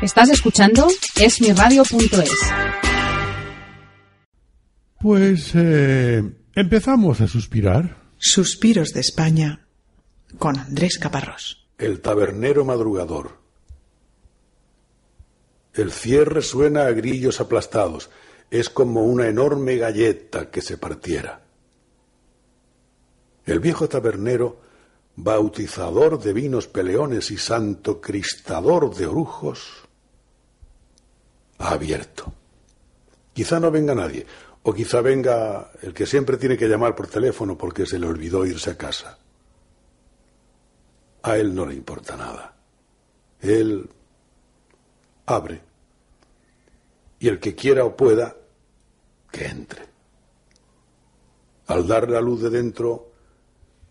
Estás escuchando esmiradio.es. Pues eh, empezamos a suspirar. Suspiros de España con Andrés Caparrós. El tabernero madrugador. El cierre suena a grillos aplastados. Es como una enorme galleta que se partiera. El viejo tabernero, bautizador de vinos peleones y santo cristador de orujos, abierto. Quizá no venga nadie, o quizá venga el que siempre tiene que llamar por teléfono porque se le olvidó irse a casa. A él no le importa nada. Él abre. Y el que quiera o pueda, que entre. Al dar la luz de dentro,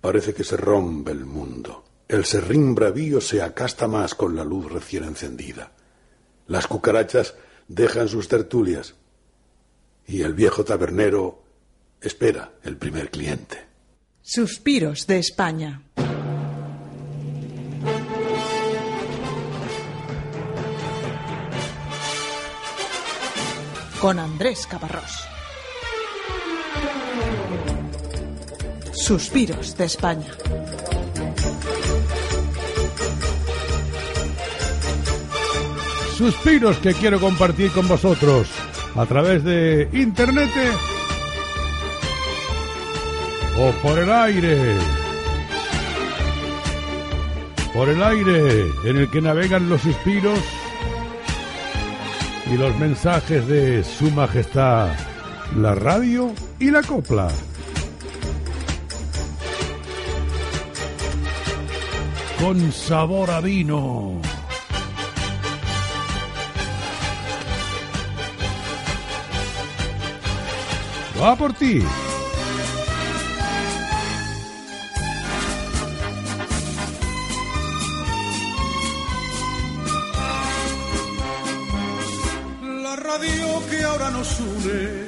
parece que se rompe el mundo. El serrín bravío se acasta más con la luz recién encendida. Las cucarachas dejan sus tertulias. Y el viejo tabernero espera el primer cliente. Suspiros de España. Con Andrés Caparrós. Suspiros de España. Suspiros que quiero compartir con vosotros a través de internet o por el aire. Por el aire en el que navegan los suspiros y los mensajes de Su Majestad, la radio y la copla. Con sabor a vino. Va por ti. La radio que ahora nos une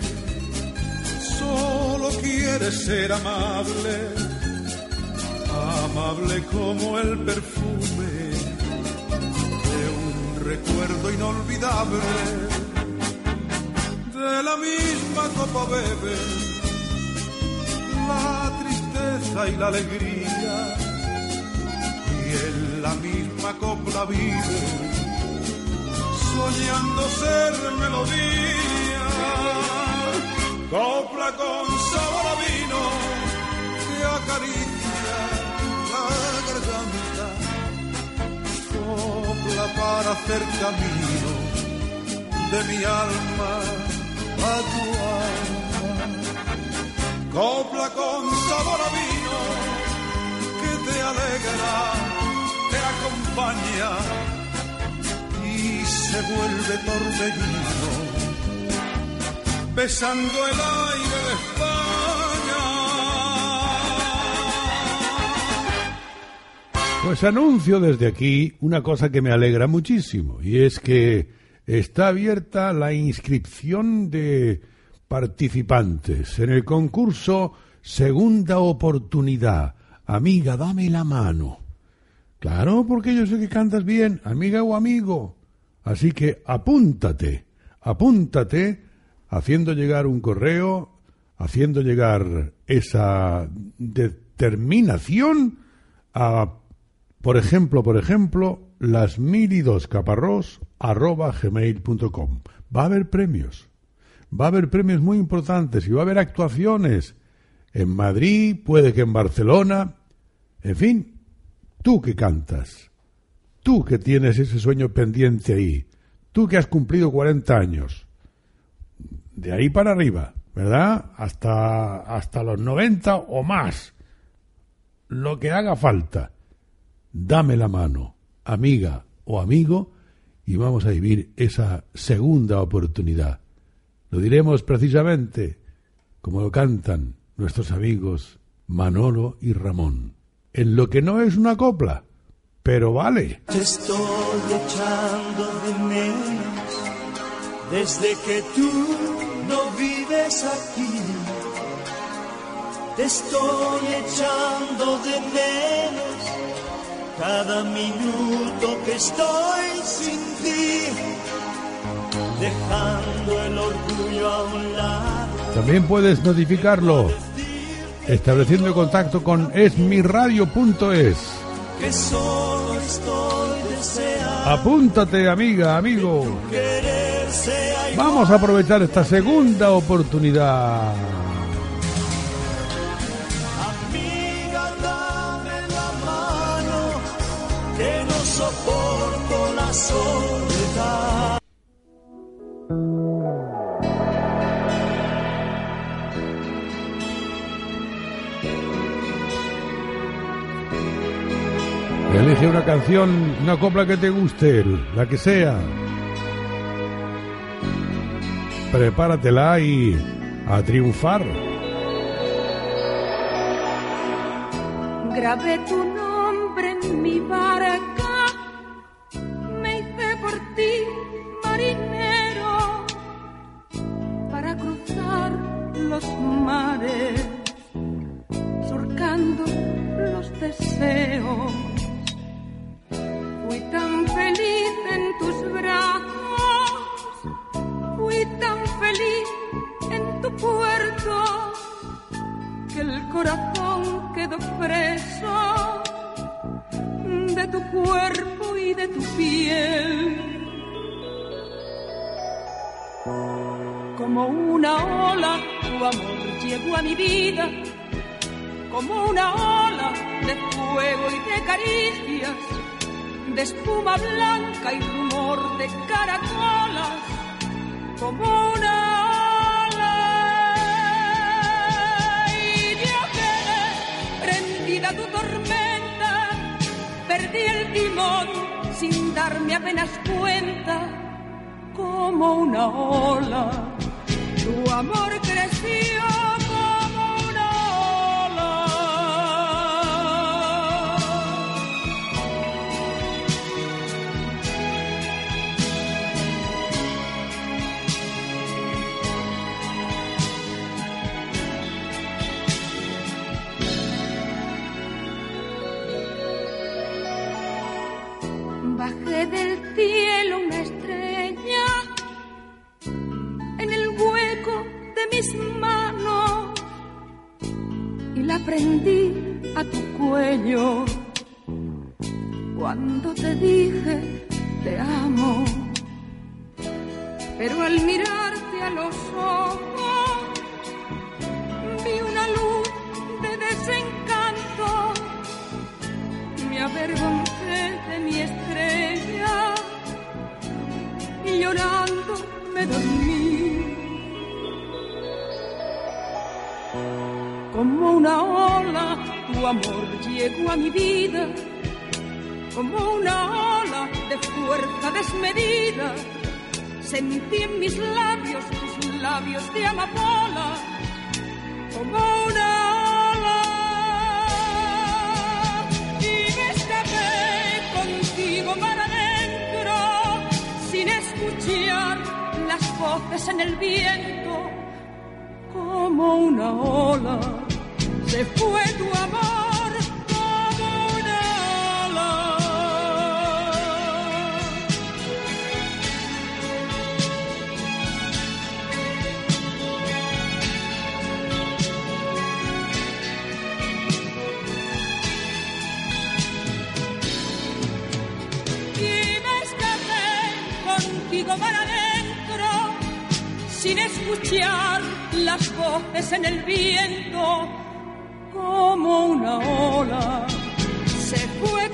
solo quiere ser amable, amable como el perfume de un recuerdo inolvidable. De la misma copa bebe la tristeza y la alegría. Y en la misma copla vive soñando ser melodía, copla con sabor a vino que acaricia la garganta, copla para hacer camino de mi alma a tu alma, copla con sabor a vino que te alegra, te acompaña y se vuelve torbellino, besando el aire de España. Pues anuncio desde aquí una cosa que me alegra muchísimo y es que está abierta la inscripción de participantes en el concurso Segunda Oportunidad. Amiga, dame la mano. Claro, porque yo sé que cantas bien, amiga o amigo. Así que apúntate, apúntate haciendo llegar un correo, haciendo llegar esa determinación a, por ejemplo, por ejemplo, las mil y dos caparrós arroba gmail.com. Va a haber premios, va a haber premios muy importantes y va a haber actuaciones. En Madrid, puede que en Barcelona, en fin, tú que cantas, tú que tienes ese sueño pendiente ahí, tú que has cumplido 40 años, de ahí para arriba, ¿verdad? Hasta, hasta los 90 o más, lo que haga falta, dame la mano, amiga o amigo y vamos a vivir esa segunda oportunidad. Lo diremos precisamente como lo cantan nuestros amigos Manolo y Ramón. En lo que no es una copla, pero vale. Te estoy echando de menos desde que tú no vives aquí. Te estoy echando de menos cada minuto que estoy sin ti, dejando el orgullo a un lado. También puedes notificarlo estableciendo contacto con esmiradio.es. Que solo estoy deseando Apúntate, amiga, amigo. Vamos a aprovechar esta segunda oportunidad. Soporto la soledad. Elige una canción, una copla que te guste, la que sea. Prepáratela y a triunfar. Grabé tu nombre en mi barca, Fui tan feliz en tus brazos, fui tan feliz en tu puerto que el corazón quedó preso de tu cuerpo y de tu piel. Como una ola, tu amor llegó a mi vida, como una ola de fuego y de caricias, de espuma blanca y rumor de caracolas, como una ola. Y yo quedé prendida tu tormenta, perdí el timón sin darme apenas cuenta, como una ola. Tu amor creció avergoncé de mi estrella y llorando me dormí. Como una ola, tu amor llegó a mi vida, como una ola de fuerza desmedida. Sentí en mis labios tus labios de amapola, como una voces en el viento como una ola se fue tu amor como una ola. Y me escapé contigo para adentro sin escuchar las voces en el viento como una ola se fue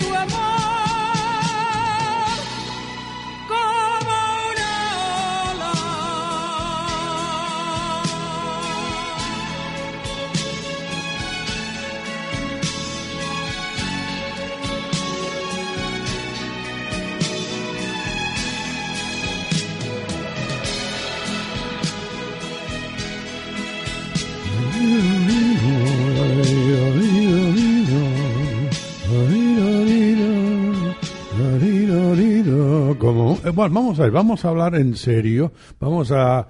bueno, vamos a ver, vamos a hablar en serio, vamos a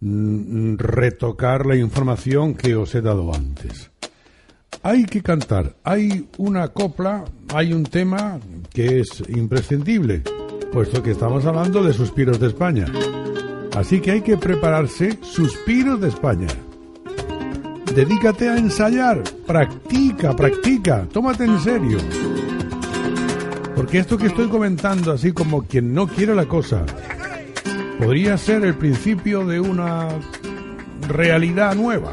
mm, retocar la información que os he dado antes. Hay que cantar, hay una copla, hay un tema que es imprescindible, puesto que estamos hablando de suspiros de España. Así que hay que prepararse suspiros de España. Dedícate a ensayar, practica, practica, tómate en serio. Porque esto que estoy comentando, así como quien no quiere la cosa, podría ser el principio de una realidad nueva,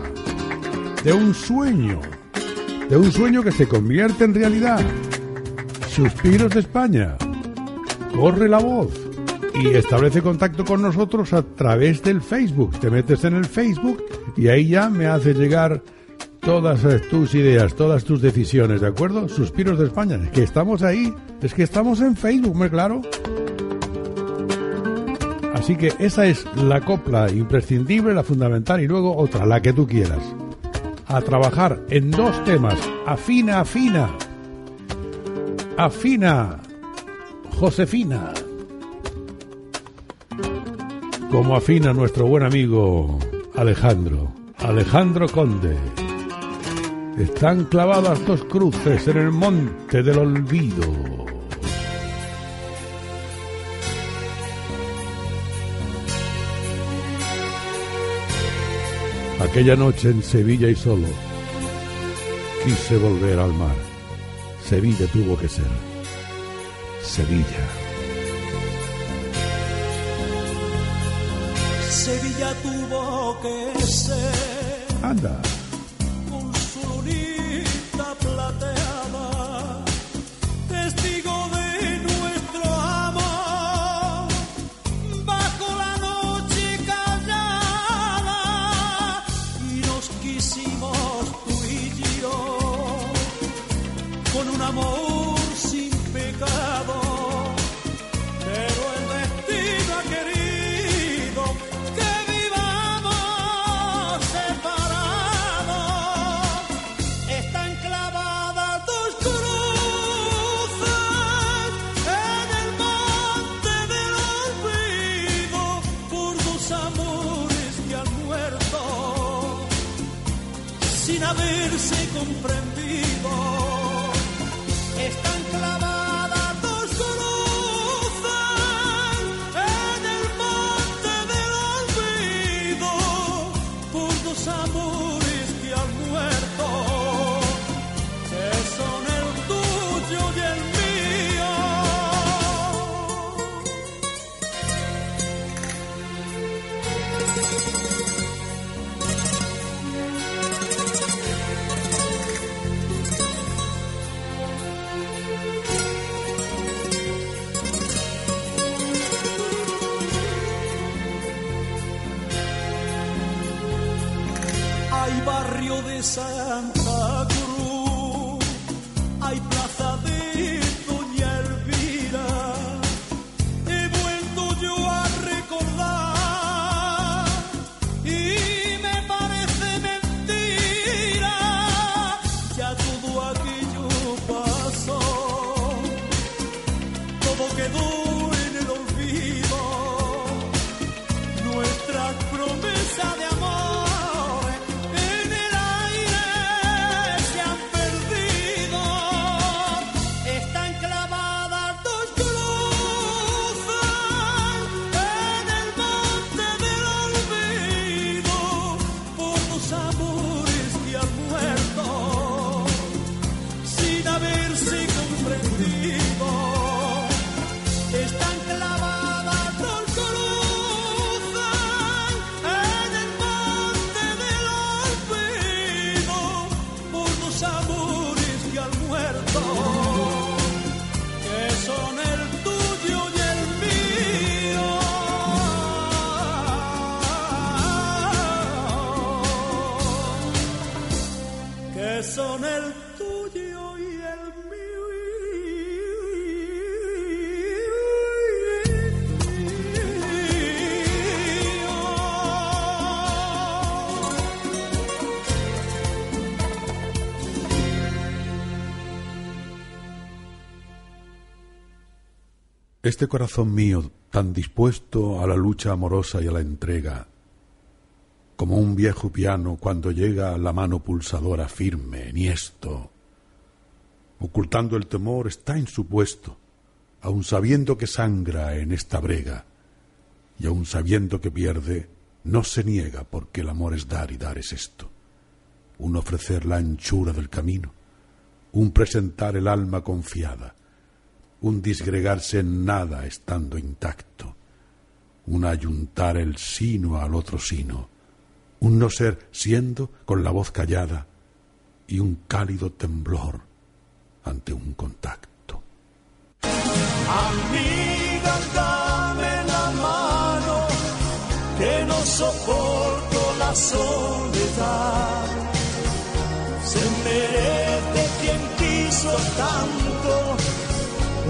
de un sueño, de un sueño que se convierte en realidad. Suspiros de España. Corre la voz y establece contacto con nosotros a través del Facebook. Te metes en el Facebook y ahí ya me haces llegar todas tus ideas, todas tus decisiones, ¿de acuerdo? Suspiros de España, es que estamos ahí, es que estamos en Facebook, muy claro. Así que esa es la copla imprescindible, la fundamental y luego otra, la que tú quieras. A trabajar en dos temas, afina, afina. Afina, Josefina. Como afina nuestro buen amigo Alejandro, Alejandro Conde. Están clavadas dos cruces en el monte del olvido. Aquella noche en Sevilla y solo quise volver al mar. Sevilla tuvo que ser. Sevilla. Sevilla tuvo que ser Anda. Con su lunita plateada, barrio de Santa Cruz, hay plaza Este corazón mío, tan dispuesto a la lucha amorosa y a la entrega, como un viejo piano cuando llega la mano pulsadora firme, niesto, ocultando el temor, está en su puesto, aun sabiendo que sangra en esta brega, y aun sabiendo que pierde, no se niega porque el amor es dar y dar es esto, un ofrecer la anchura del camino, un presentar el alma confiada, un disgregarse en nada estando intacto, un ayuntar el sino al otro sino, un no ser siendo con la voz callada y un cálido temblor ante un contacto. Amiga, dame la mano, que no soporto la soledad. Se merece quien quiso tanto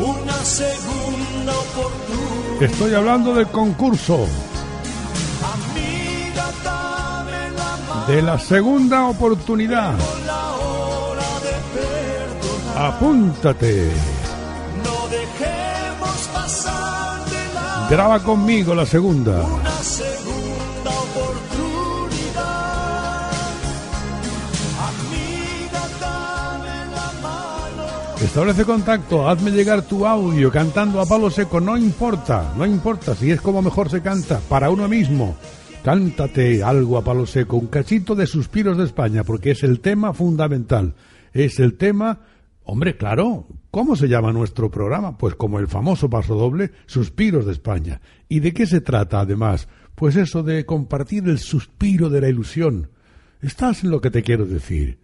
una segunda oportunidad. Estoy hablando del concurso, Amiga, de la segunda oportunidad. Apúntate. No dejemos pasar de la Graba conmigo la segunda Establece contacto, hazme llegar tu audio cantando a palo seco, no importa, no importa si es como mejor se canta, para uno mismo. Cántate algo a palo seco, un cachito de Suspiros de España, porque es el tema fundamental. Es el tema, hombre, claro, ¿cómo se llama nuestro programa? Pues como el famoso paso doble, Suspiros de España. ¿Y de qué se trata además? Pues eso de compartir el suspiro de la ilusión. ¿Estás en lo que te quiero decir?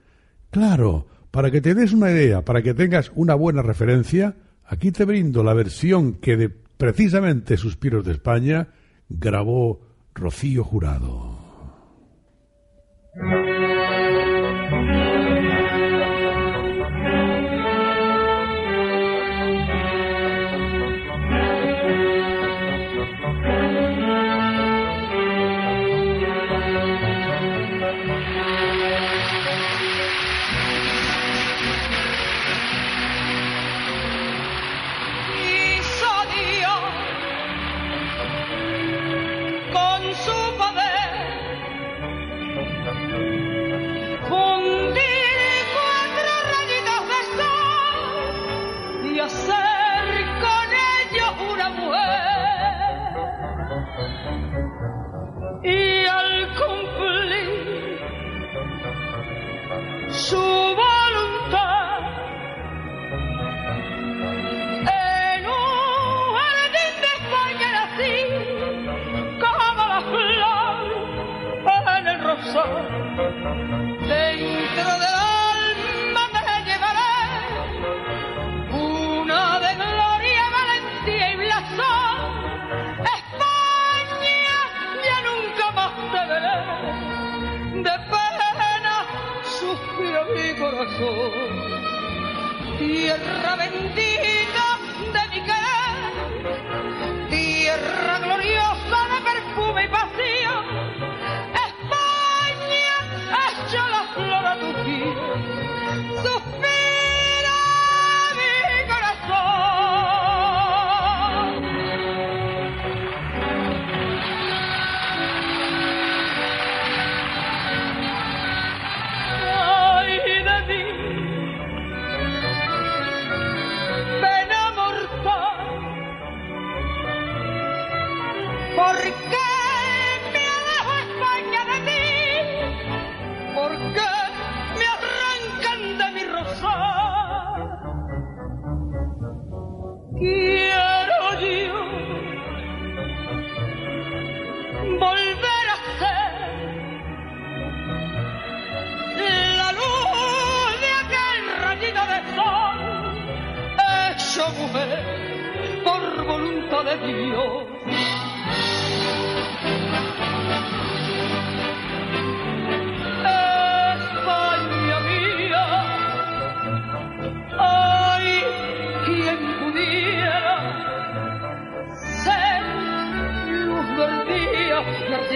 Claro, para que te des una idea, para que tengas una buena referencia, aquí te brindo la versión que de precisamente Suspiros de España grabó Rocío Jurado.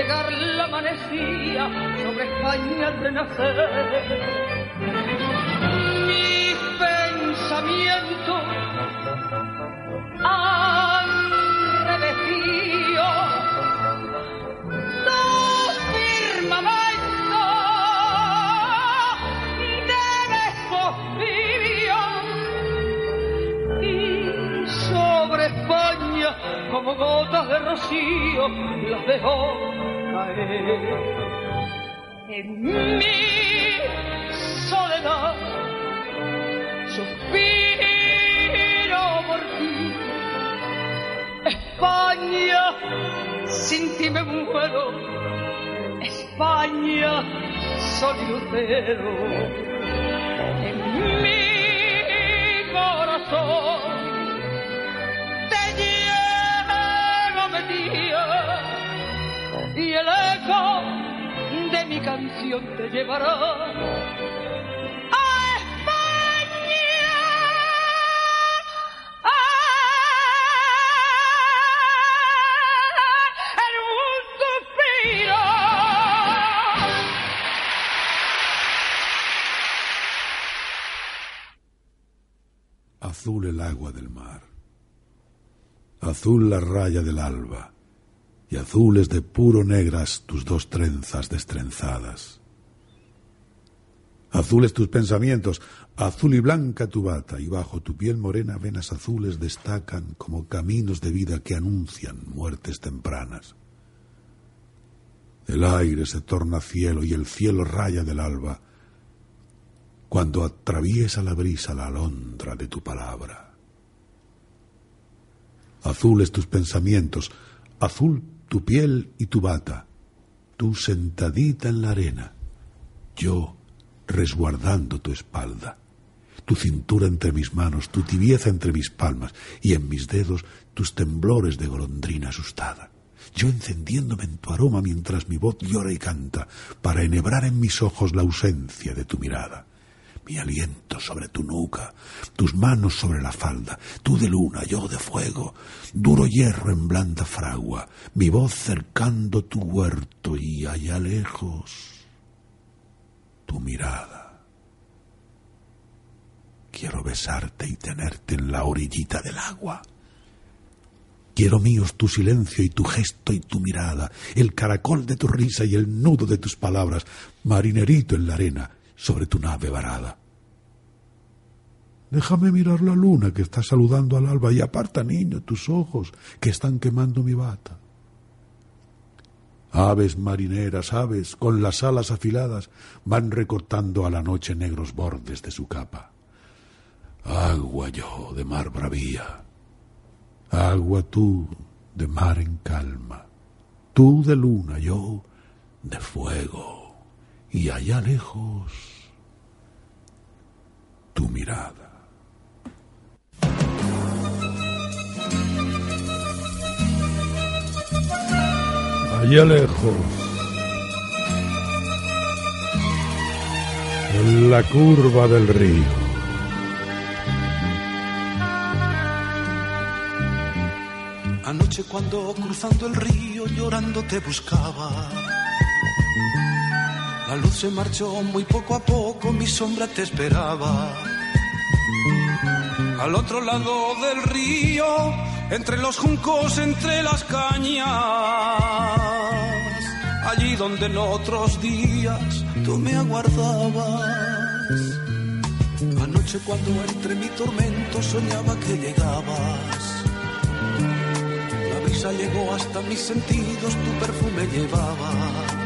llegar la amanecía sobre España al renacer. Mis pensamientos han revestido tu firmamento de despojillo y sobre España como gotas de rocío las dejó en mi soledad suspiro por ti. España, sin ti me muero. España, sol y lucero. En mi corazón de mi canción te llevará. ¡Ah! Azul el agua del mar, azul la raya del alba, y azules de puro negras tus dos trenzas destrenzadas. Azules tus pensamientos, azul y blanca tu bata, y bajo tu piel morena venas azules destacan como caminos de vida que anuncian muertes tempranas. El aire se torna cielo y el cielo raya del alba, cuando atraviesa la brisa la alondra de tu palabra. Azules tus pensamientos, azul tu piel y tu bata, tú sentadita en la arena, yo resguardando tu espalda, tu cintura entre mis manos, tu tibieza entre mis palmas y en mis dedos tus temblores de golondrina asustada. Yo encendiéndome en tu aroma mientras mi voz llora y canta, para enhebrar en mis ojos la ausencia de tu mirada mi aliento sobre tu nuca, tus manos sobre la falda, tú de luna, yo de fuego, duro hierro en blanda fragua, mi voz cercando tu huerto y allá lejos tu mirada. Quiero besarte y tenerte en la orillita del agua. Quiero míos tu silencio y tu gesto y tu mirada, el caracol de tu risa y el nudo de tus palabras, marinerito en la arena, sobre tu nave varada. Déjame mirar la luna que está saludando al alba y aparta, niño, tus ojos que están quemando mi bata. Aves marineras, aves, con las alas afiladas, van recortando a la noche negros bordes de su capa. Agua yo de mar bravía, agua tú de mar en calma, tú de luna, yo de fuego y allá lejos tu mirada. Allá lejos, en la curva del río, Anoche cuando cruzando el río llorando te buscaba. La luz se marchó muy poco a poco, mi sombra te esperaba. Al otro lado del río, entre los juncos, entre las cañas, allí donde en otros días tú me aguardabas. Anoche cuando entre mi tormento soñaba que llegabas. La brisa llegó hasta mis sentidos, tu perfume llevaba.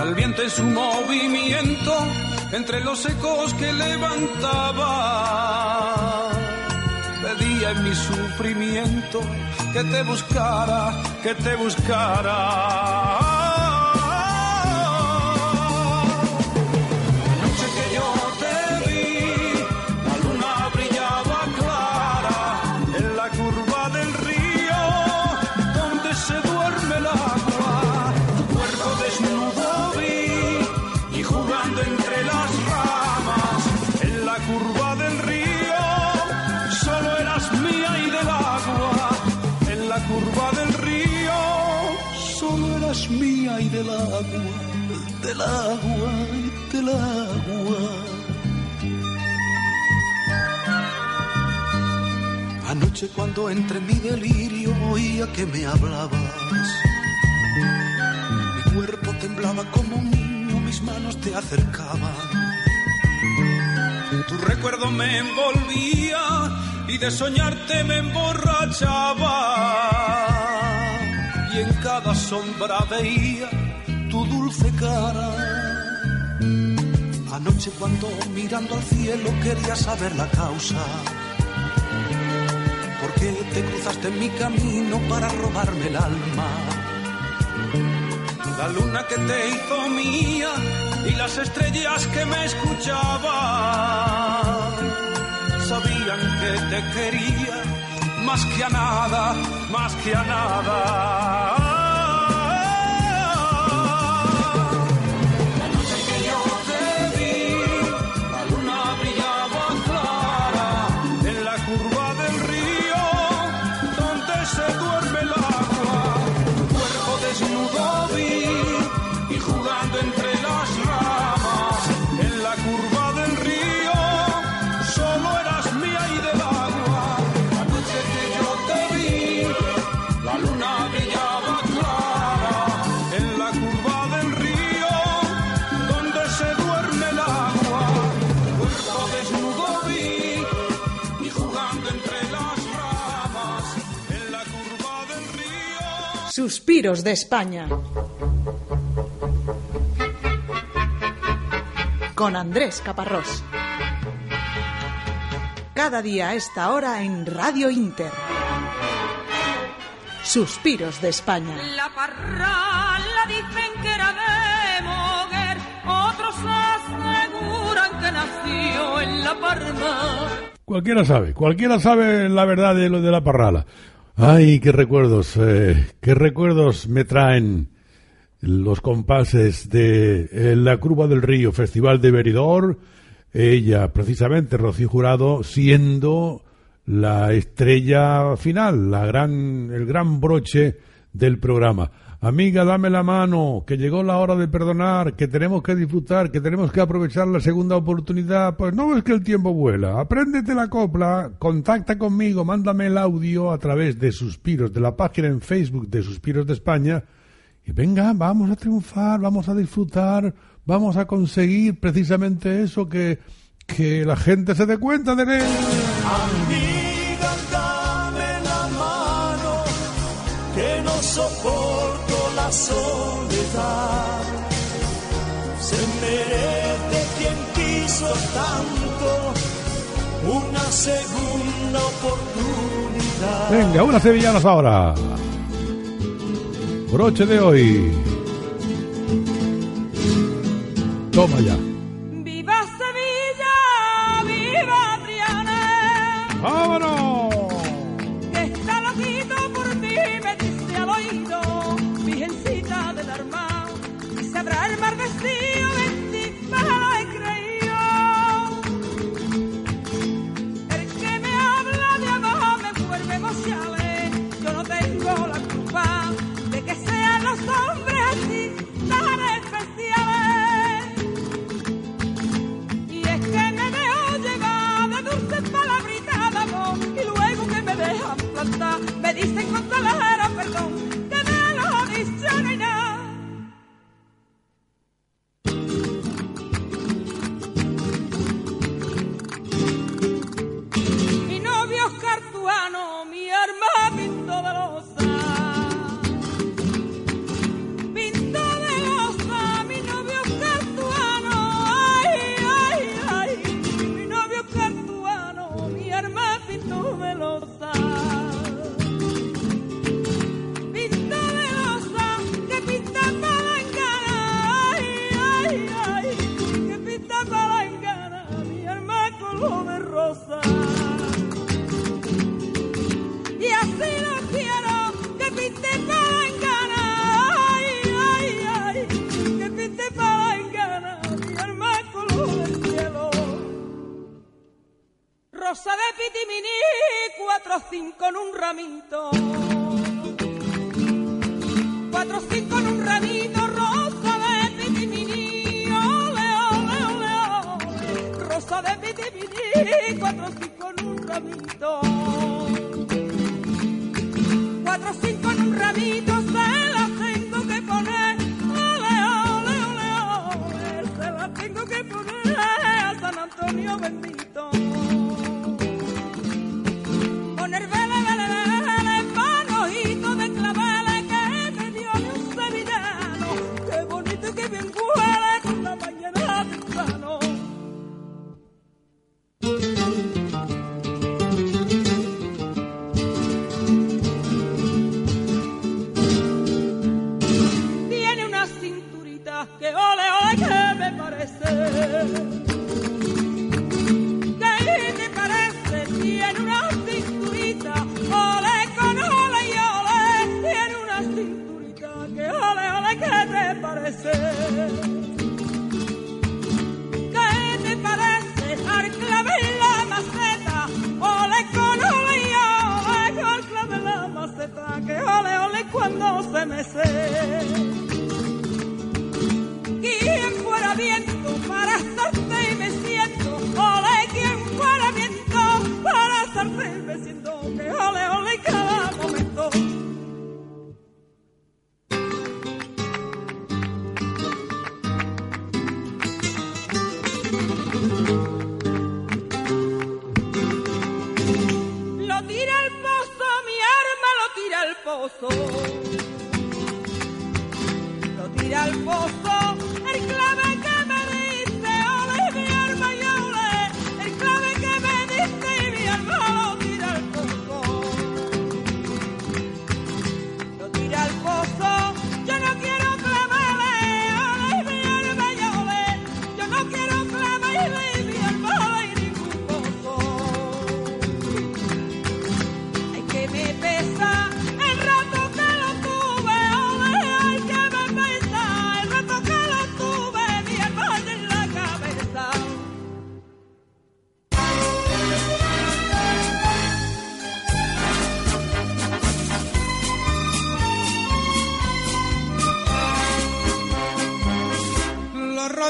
Al viento en su movimiento, entre los ecos que levantaba, pedía en mi sufrimiento que te buscara, que te buscara. Del agua y del agua. Anoche cuando entre mi delirio oía que me hablabas. Mi cuerpo temblaba como un niño, mis manos te acercaban. Tu recuerdo me envolvía y de soñarte me emborrachaba. Y en cada sombra veía Anoche cuando mirando al cielo quería saber la causa. ¿Por qué te cruzaste en mi camino para robarme el alma? La luna que te hizo mía y las estrellas que me escuchaban sabían que te quería más que a nada, más que a nada. Suspiros de España. Con Andrés Caparrós. Cada día a esta hora en Radio Inter. Suspiros de España. La parrala dicen que era de Moguer, otros aseguran que nació en La Parma. Cualquiera sabe, cualquiera sabe la verdad de lo de la parrala. Ay, qué recuerdos, eh, qué recuerdos me traen los compases de eh, la Curva del Río, Festival de Veridor, ella, precisamente, Rocío Jurado, siendo la estrella final, la gran, el gran broche del programa. Amiga, dame la mano, que llegó la hora de perdonar, que tenemos que disfrutar, que tenemos que aprovechar la segunda oportunidad. Pues no ves que el tiempo vuela. Apréndete la copla, contacta conmigo, mándame el audio a través de Suspiros, de la página en Facebook de Suspiros de España. Y venga, vamos a triunfar, vamos a disfrutar, vamos a conseguir precisamente eso que, que la gente se dé cuenta de él. Soledad. Se merece quien quiso tanto una segunda oportunidad. Venga, unas sevillanas ahora. Broche de hoy. Toma ya.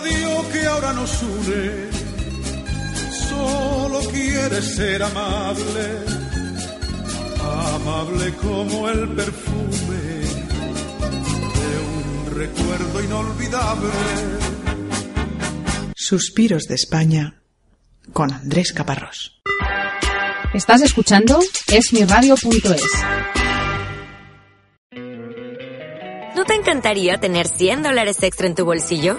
Radio que ahora nos une solo quiere ser amable, amable como el perfume de un recuerdo inolvidable. Suspiros de España con Andrés Caparrós. Estás escuchando esmiradio.es. ¿No te encantaría tener 100 dólares extra en tu bolsillo?